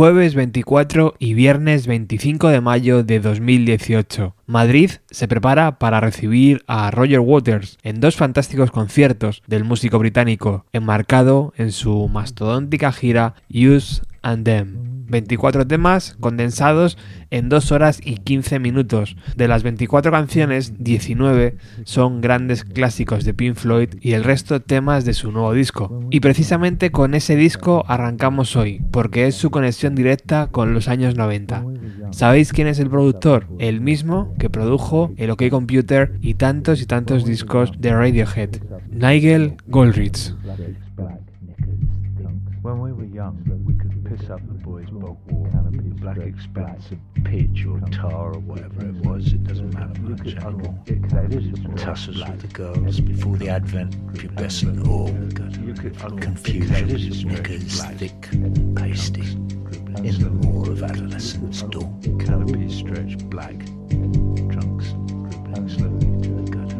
jueves 24 y viernes 25 de mayo de 2018. Madrid se prepara para recibir a Roger Waters en dos fantásticos conciertos del músico británico, enmarcado en su mastodóntica gira Use and Them. 24 temas condensados en 2 horas y 15 minutos. De las 24 canciones, 19 son grandes clásicos de Pink Floyd y el resto temas de su nuevo disco. Y precisamente con ese disco arrancamos hoy, porque es su conexión directa con los años 90. ¿Sabéis quién es el productor? El mismo que produjo el OK Computer y tantos y tantos discos de Radiohead, Nigel Goldrich. Black expanse of pitch or tar or whatever it was. It doesn't matter much anymore. Tussles with the girls before the advent of pubescent awe. Confusion, knickers, thick, pasty. In the roar of adolescence dawn. Canopy stretched black. Trunks dribbling slowly to the gutter.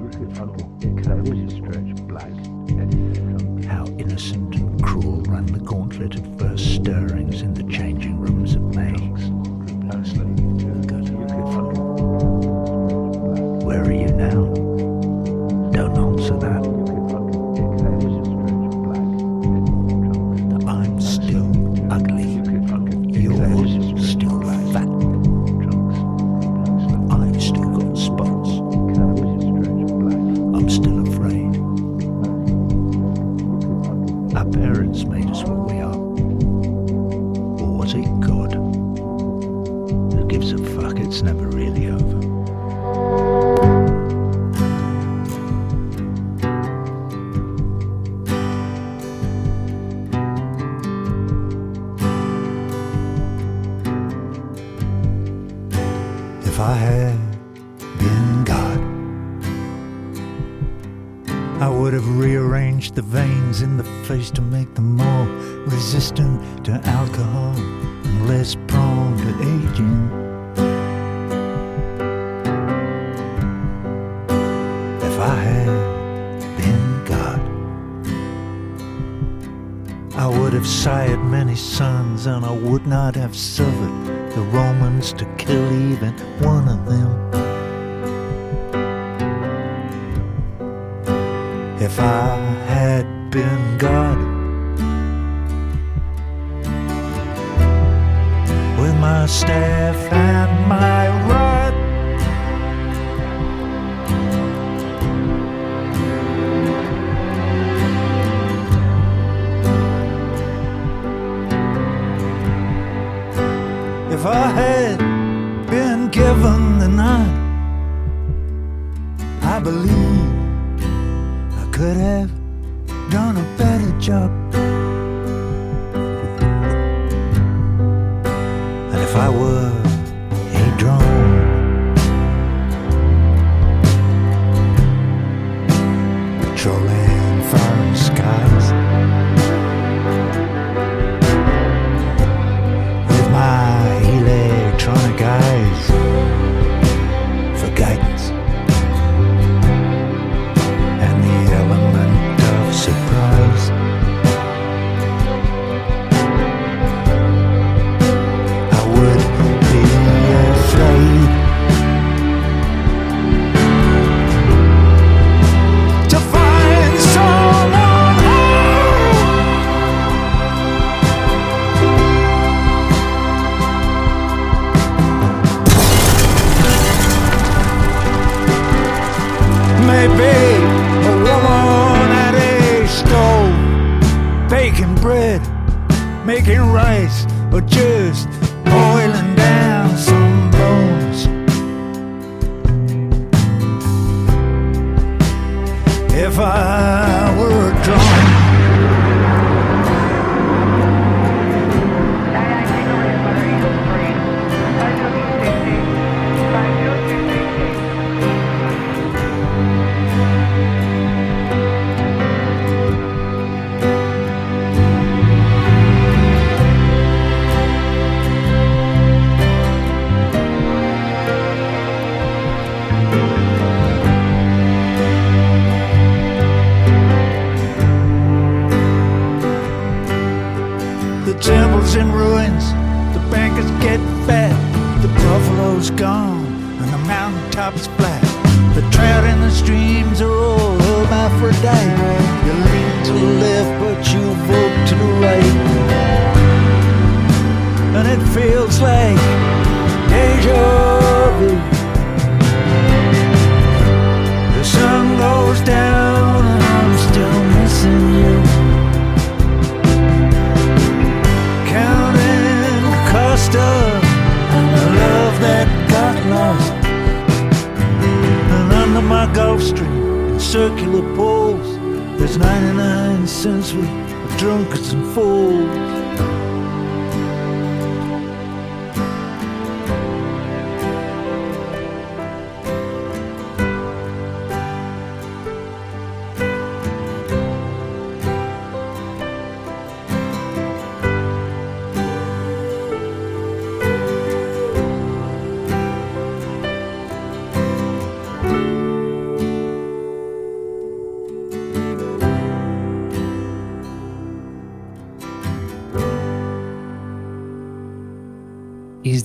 Ran the gauntlet of first stirrings in the the veins in the face to make them more resistant to alcohol and less prone to aging. If I had been God, I would have sired many sons, and I would not have suffered the Romans to kill even one of them. If I been God, with my staff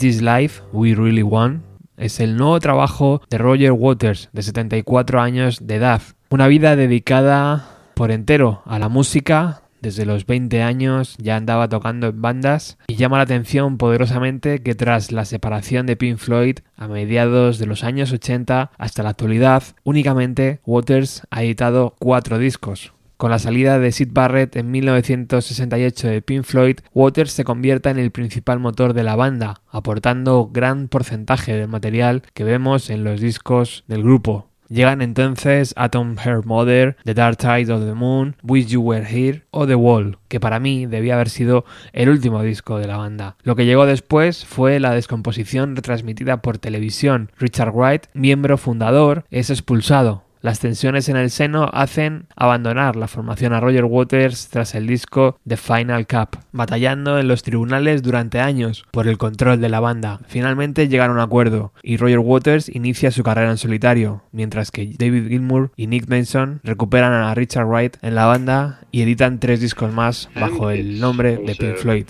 This Life We Really Want? Es el nuevo trabajo de Roger Waters, de 74 años de edad. Una vida dedicada por entero a la música. Desde los 20 años ya andaba tocando en bandas y llama la atención poderosamente que tras la separación de Pink Floyd a mediados de los años 80 hasta la actualidad, únicamente Waters ha editado cuatro discos, con la salida de Sid Barrett en 1968 de Pink Floyd, Waters se convierte en el principal motor de la banda, aportando gran porcentaje del material que vemos en los discos del grupo. Llegan entonces Atom Heart Mother, The Dark Tide of the Moon, Wish You Were Here o The Wall, que para mí debía haber sido el último disco de la banda. Lo que llegó después fue la descomposición retransmitida por televisión. Richard Wright, miembro fundador, es expulsado, las tensiones en el seno hacen abandonar la formación a Roger Waters tras el disco The Final Cup, batallando en los tribunales durante años por el control de la banda. Finalmente llegan a un acuerdo y Roger Waters inicia su carrera en solitario, mientras que David Gilmour y Nick Mason recuperan a Richard Wright en la banda y editan tres discos más bajo el nombre de Pink Floyd.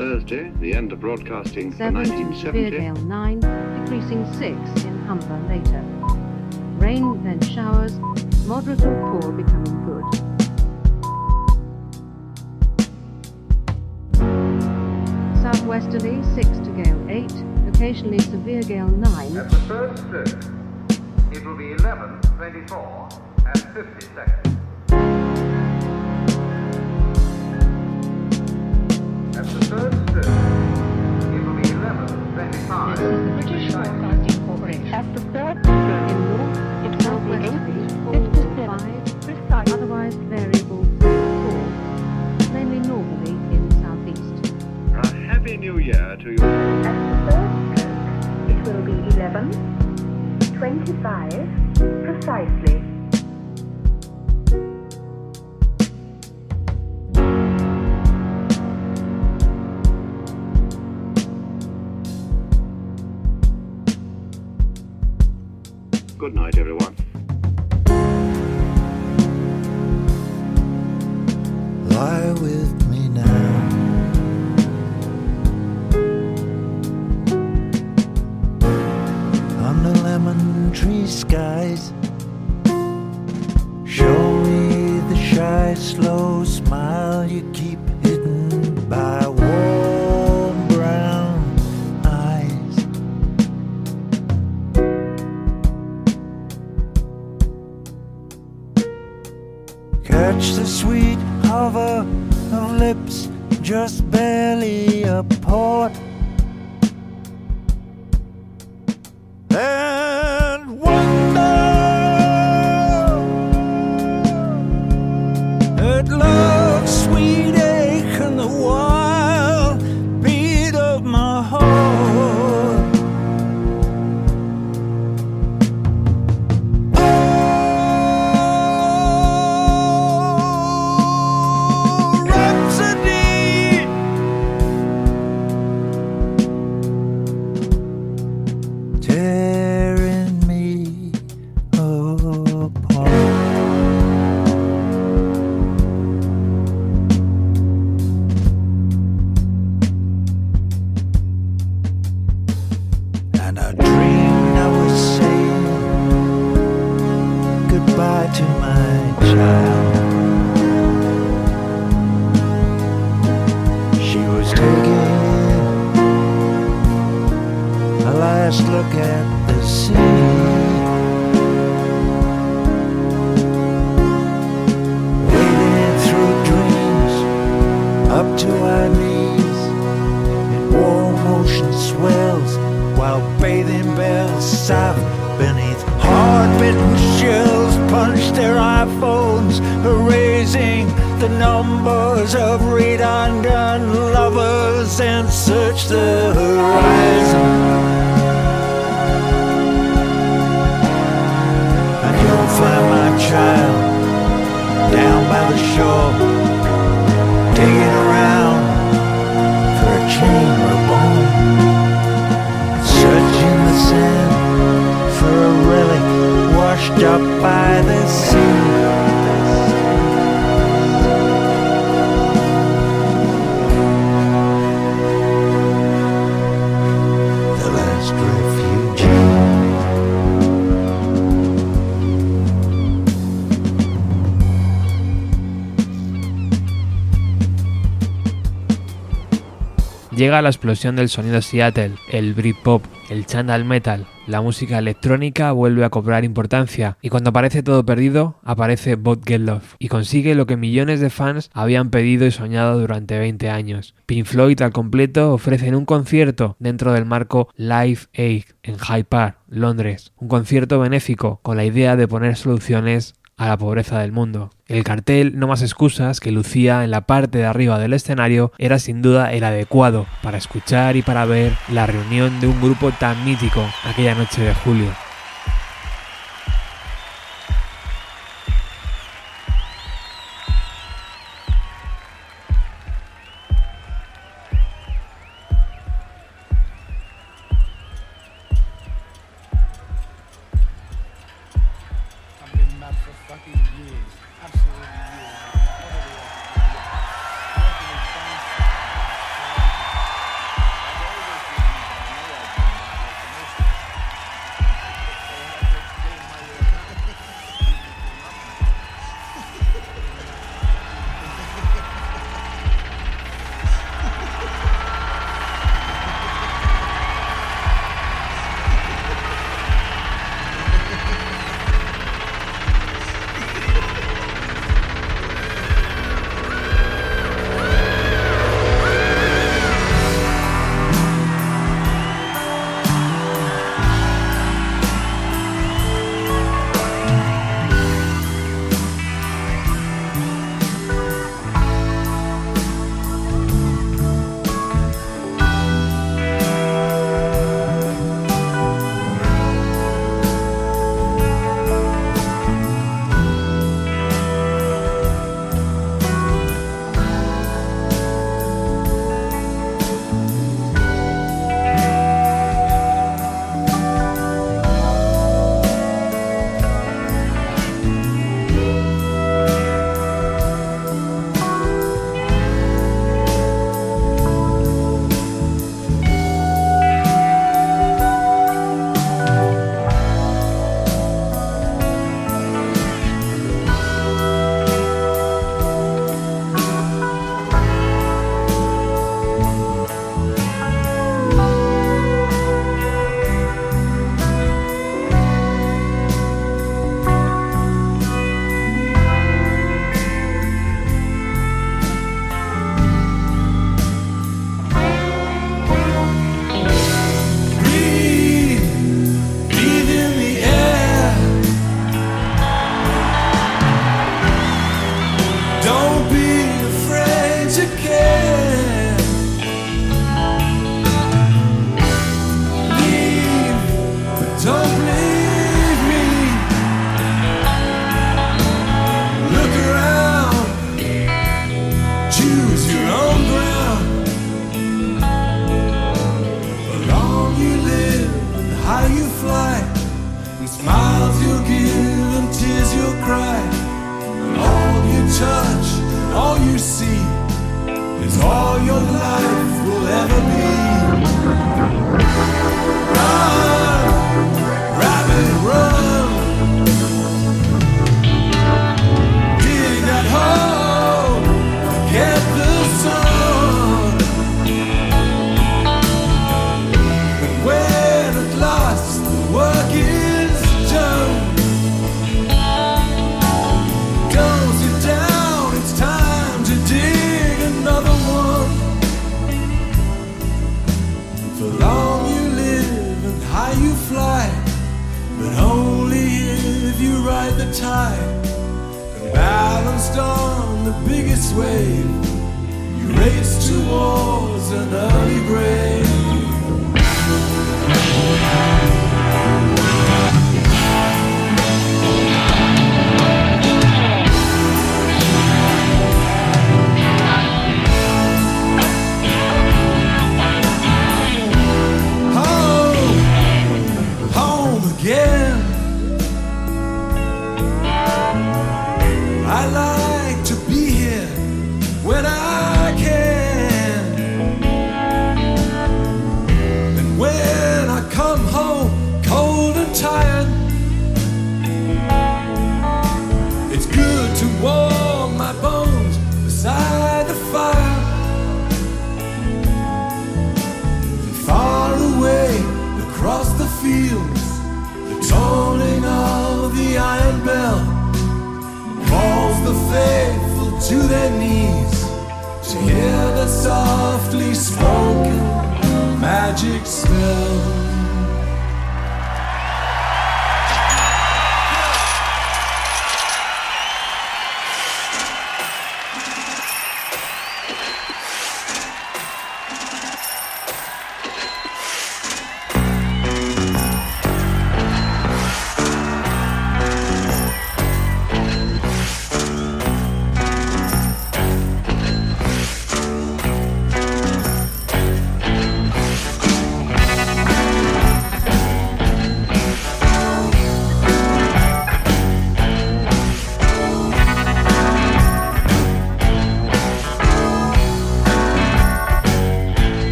The end of broadcasting for Thursday, the end of broadcasting for 7 in severe 1970. gale 9, decreasing 6 in Humber later. Rain, then showers, moderate or poor becoming good. Southwesterly 6 to gale 8, occasionally severe gale 9, At the third stroke, it will be 11, 24, and 50 seconds. The third stroke, it will be 11, 25. This is British Broadcasting Corporation. At the third in it will be southwesterly 8, 4 to 57, 5, precise. otherwise variable 4, mainly northerly in southeast. A happy new year to you. It will be 11, 25, precisely. Good night, everyone. Llega la explosión del sonido Seattle, el Britpop, el Chandal Metal, la música electrónica vuelve a cobrar importancia y cuando parece todo perdido, aparece Bot Get Love y consigue lo que millones de fans habían pedido y soñado durante 20 años. Pink Floyd al completo ofrecen un concierto dentro del marco Live Aid en Hyde Park, Londres, un concierto benéfico con la idea de poner soluciones a la pobreza del mundo. El cartel No más excusas que lucía en la parte de arriba del escenario era sin duda el adecuado para escuchar y para ver la reunión de un grupo tan mítico aquella noche de julio.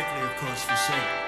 Of course, for Sid.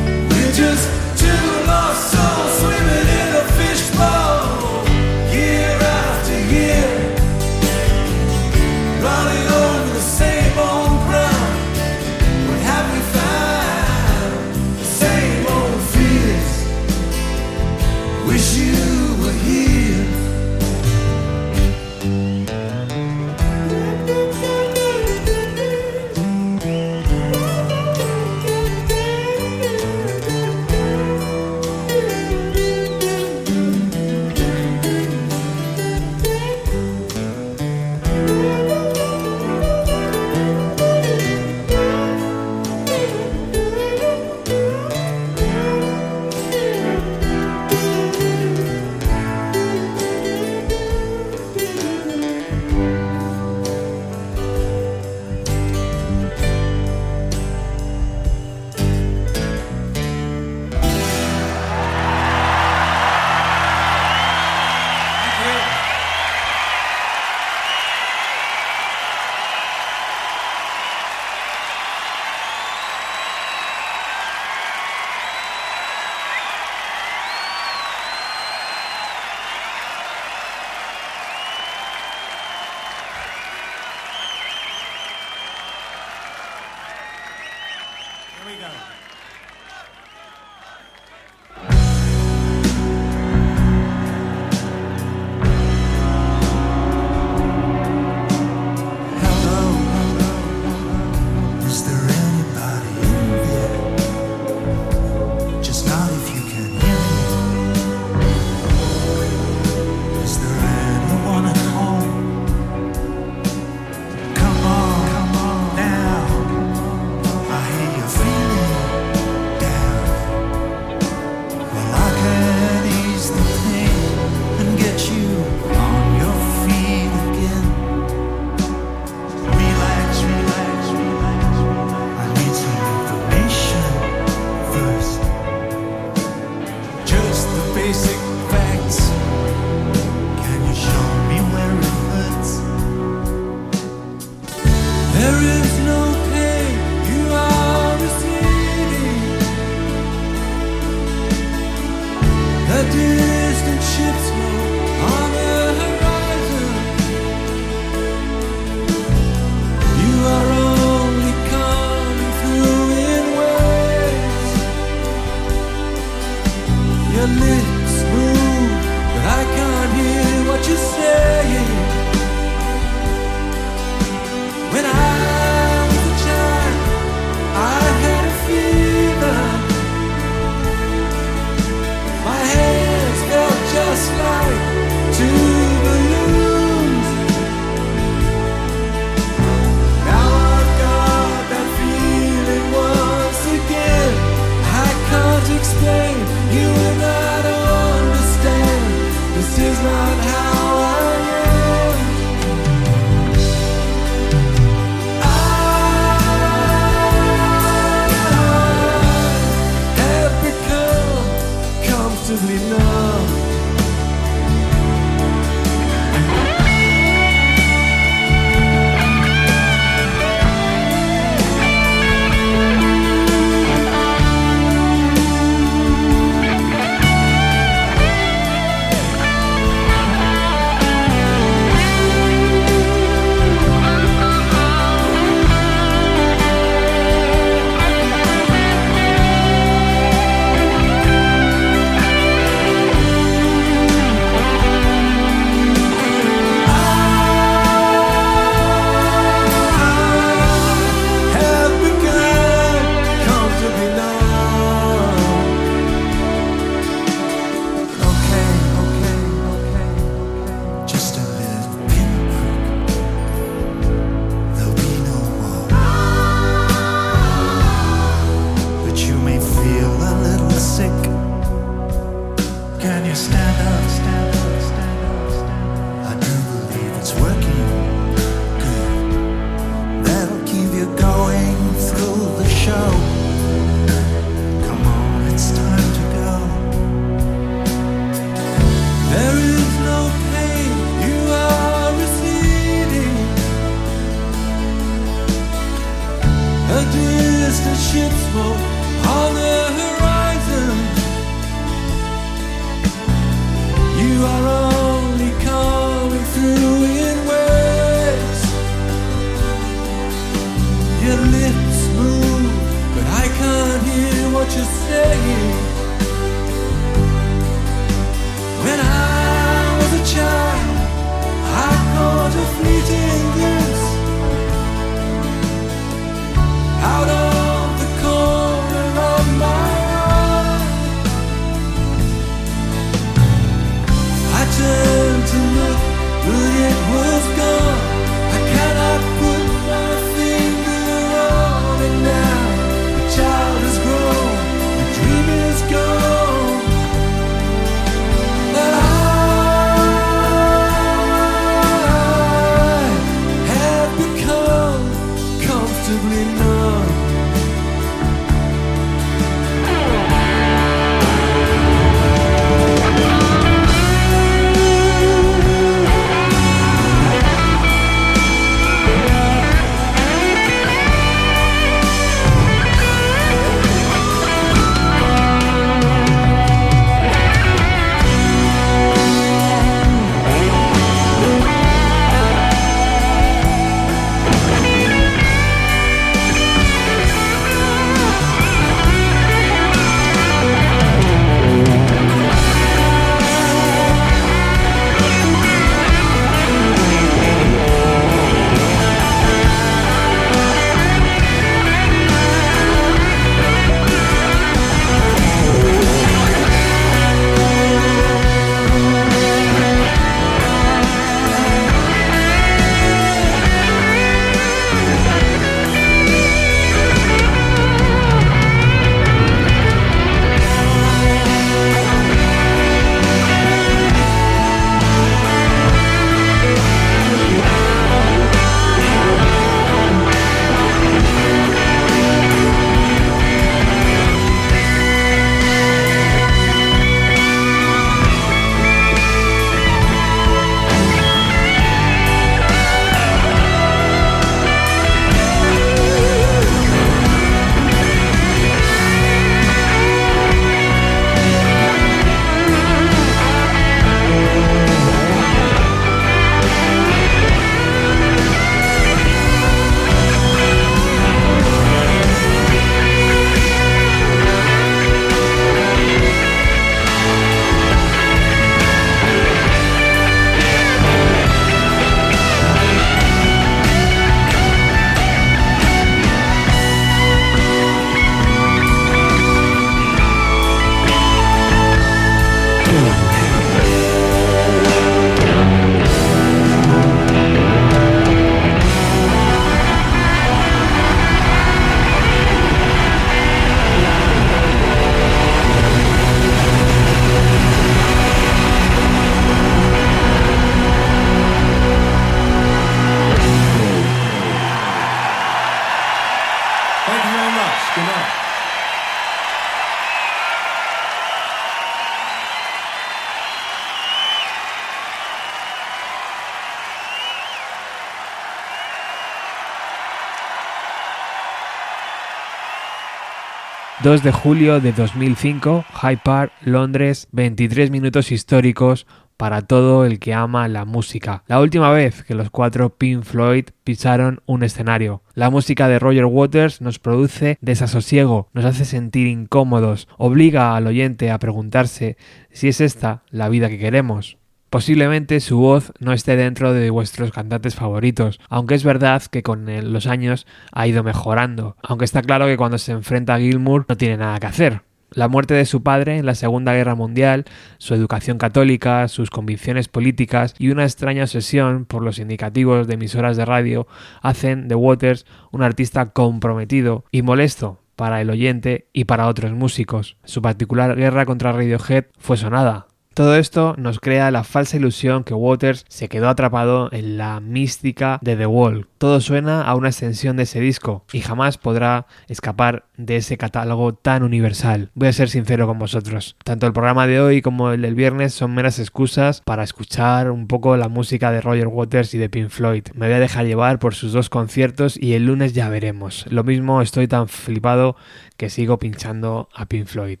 ...2 de julio de 2005, Hyde Park, Londres, 23 minutos históricos para todo el que ama la música. La última vez que los cuatro Pink Floyd pisaron un escenario. La música de Roger Waters nos produce desasosiego, nos hace sentir incómodos, obliga al oyente a preguntarse si es esta la vida que queremos. Posiblemente su voz no esté dentro de vuestros cantantes favoritos, aunque es verdad que con los años ha ido mejorando, aunque está claro que cuando se enfrenta a Gilmour no tiene nada que hacer. La muerte de su padre en la Segunda Guerra Mundial, su educación católica, sus convicciones políticas y una extraña obsesión por los indicativos de emisoras de radio hacen de Waters un artista comprometido y molesto para el oyente y para otros músicos. Su particular guerra contra Radiohead fue sonada, todo esto nos crea la falsa ilusión que Waters se quedó atrapado en la mística de The Wall. Todo suena a una extensión de ese disco y jamás podrá escapar de ese catálogo tan universal. Voy a ser sincero con vosotros. Tanto el programa de hoy como el del viernes son meras excusas para escuchar un poco la música de Roger Waters y de Pink Floyd. Me voy a dejar llevar por sus dos conciertos y el lunes ya veremos. Lo mismo estoy tan flipado que sigo pinchando a Pink Floyd.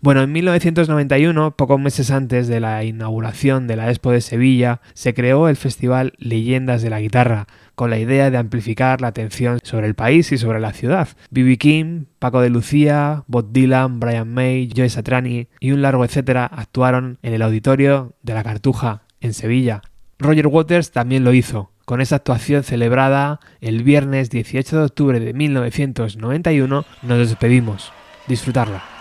Bueno, en 1991, pocos meses antes de la inauguración de la Expo de Sevilla, se creó el festival Leyendas de la Guitarra, con la idea de amplificar la atención sobre el país y sobre la ciudad. B.B. King, Paco de Lucía, Bob Dylan, Brian May, Joe Satriani y un largo etcétera actuaron en el auditorio de la Cartuja, en Sevilla. Roger Waters también lo hizo, con esa actuación celebrada el viernes 18 de octubre de 1991, nos despedimos. Disfrutarla.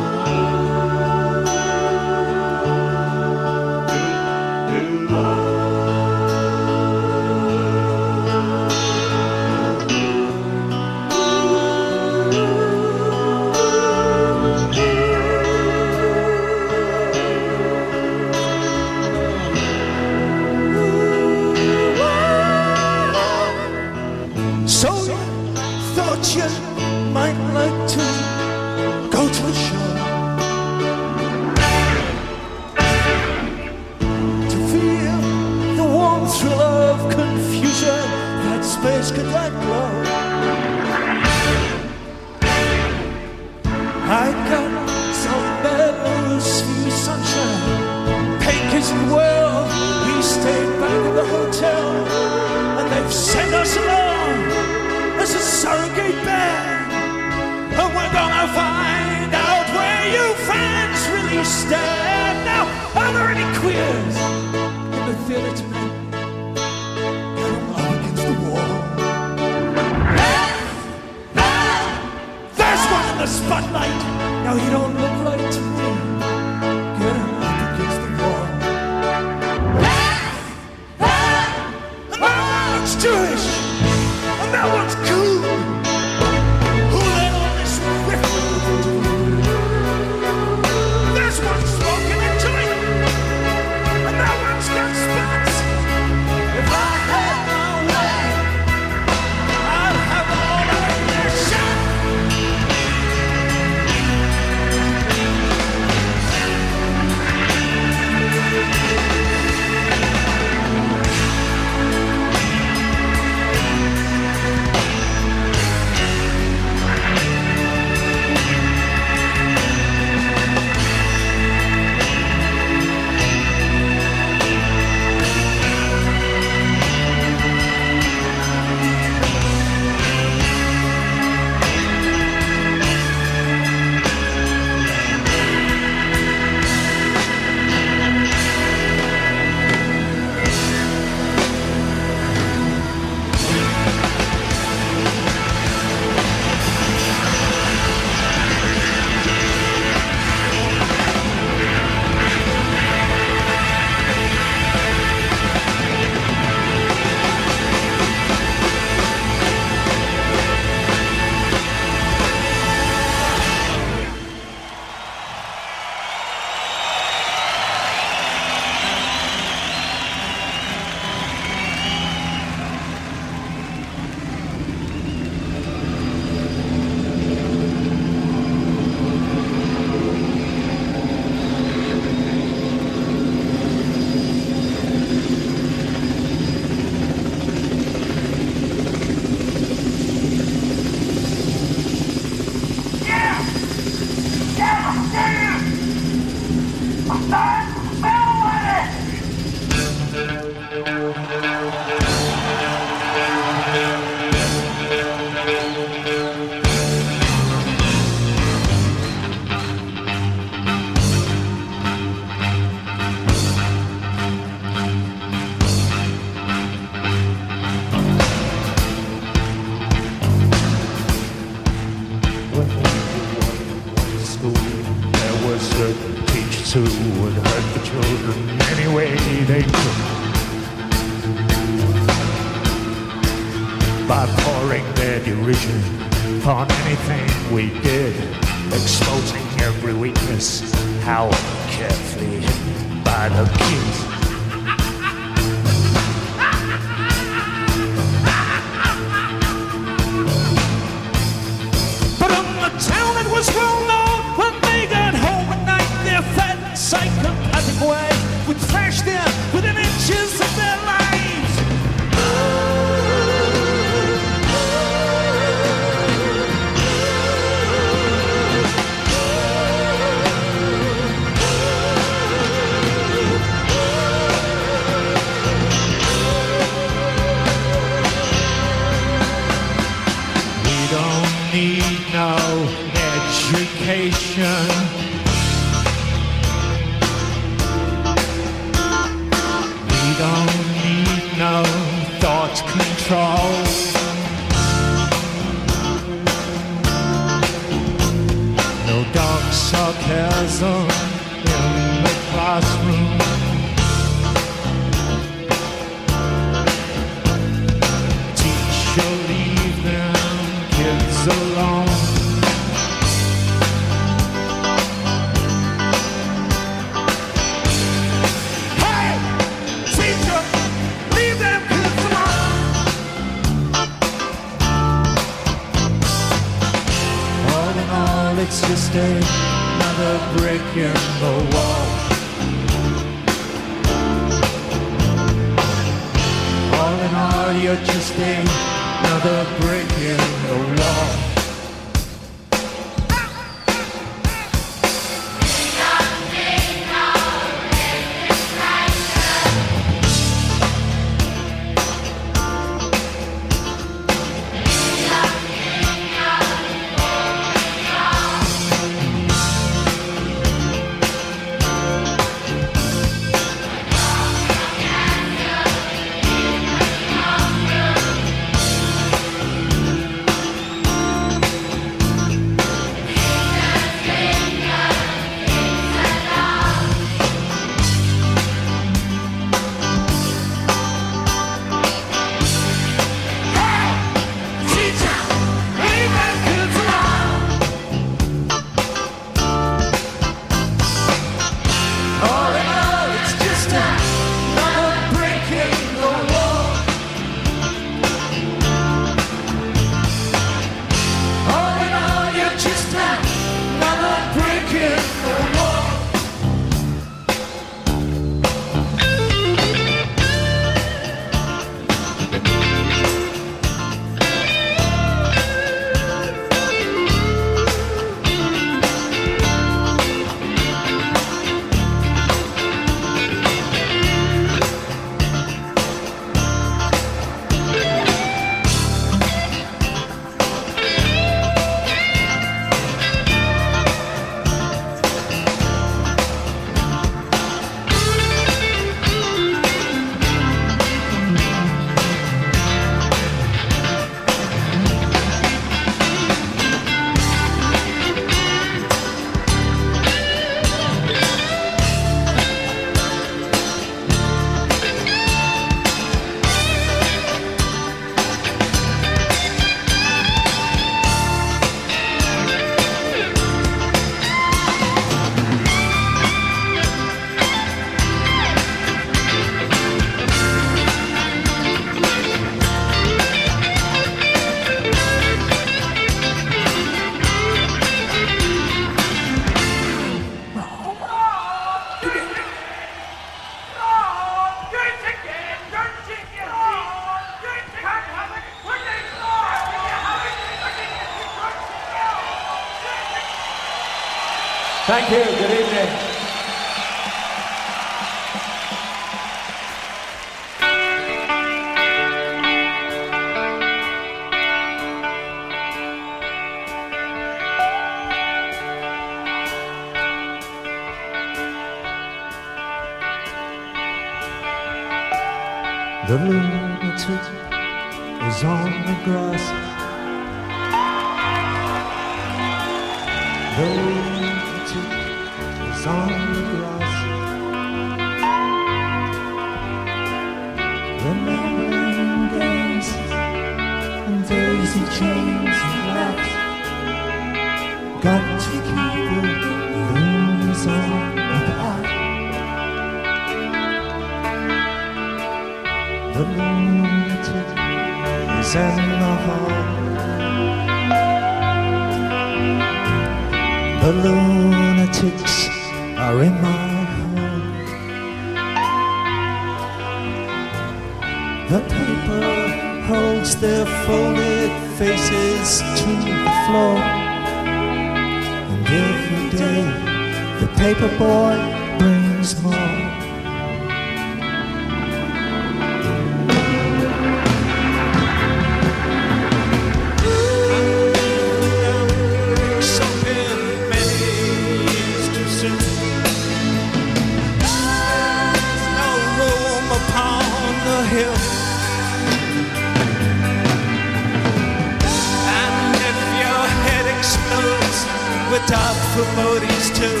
for motives too.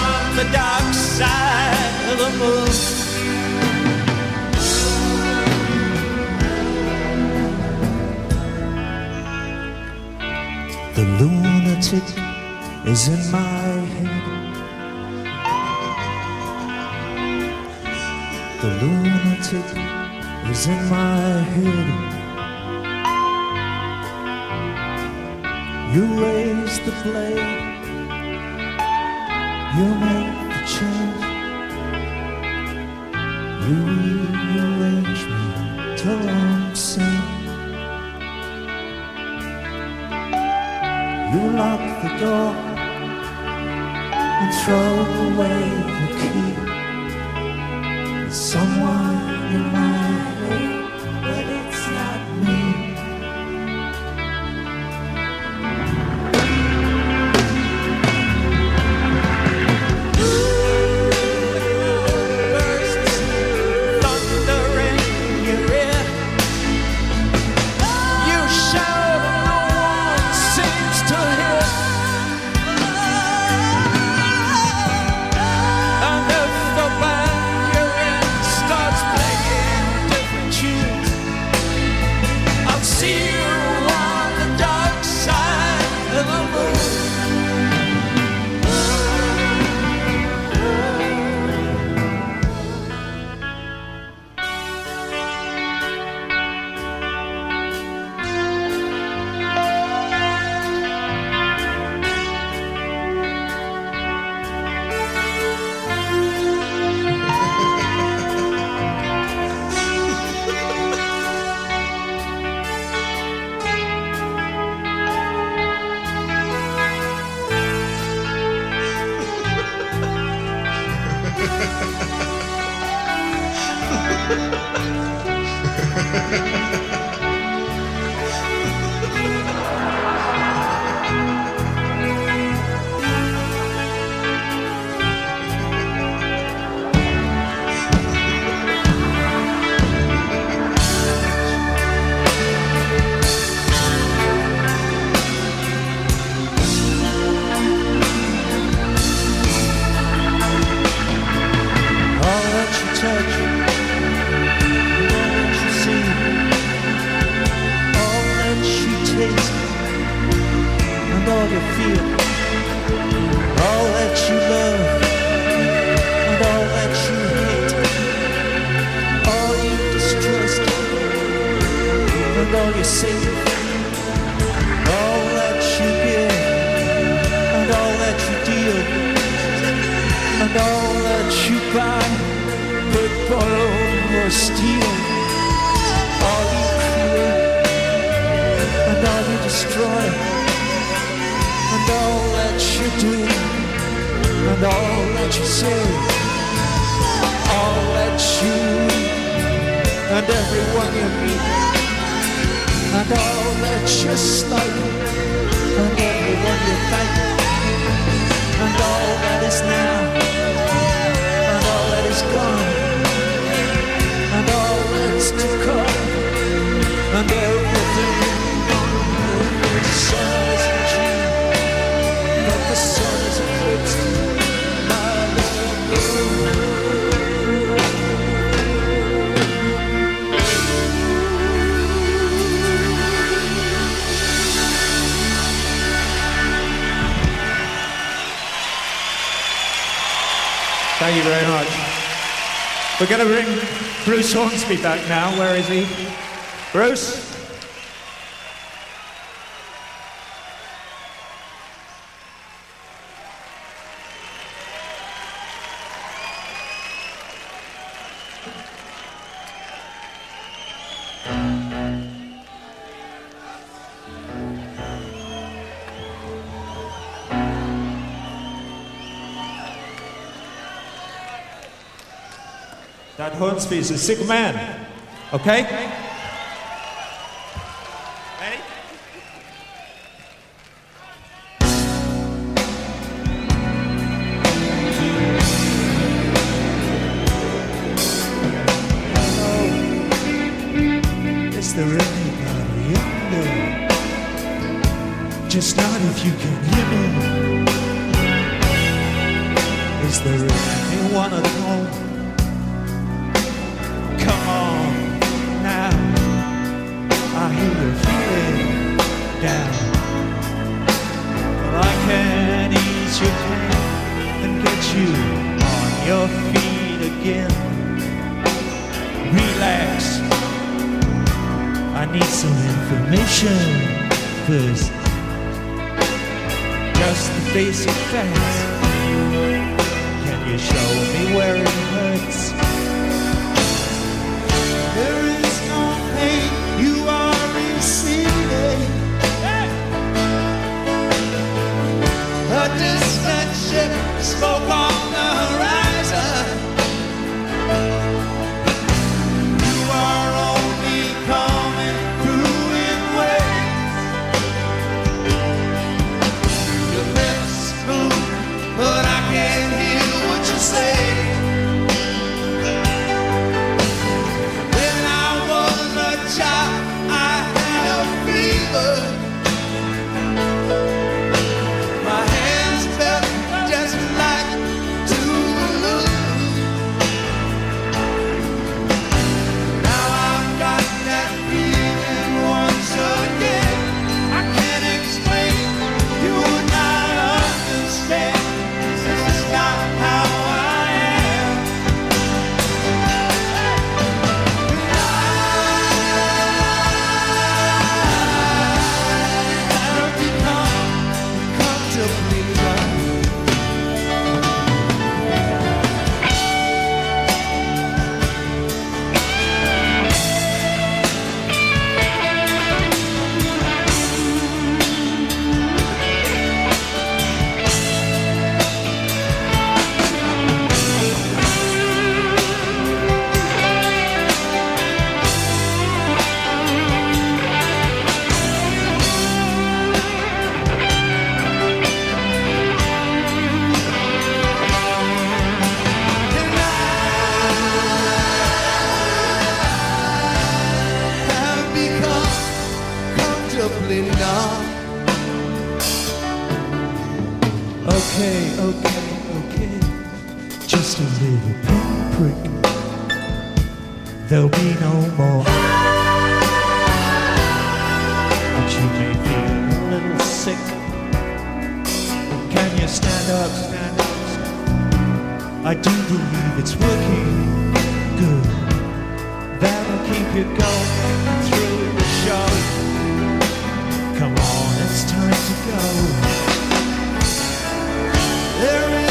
On the dark side of the moon. The lunatic is in my head. The lunatic is in my head. You raise the flame. You make We're going to bring Bruce Hornsby back now. Where is he? Bruce? He's a sick man. Okay? Can you show me where it hurts? There is no pain you are receiving. A distant ship on comfortably numb. Okay, okay, okay. Just a little pinprick. There'll be no more. But you may feel a little sick. Can you stand up, stand up? I do believe it's working good. That'll keep you going it's time to go. There is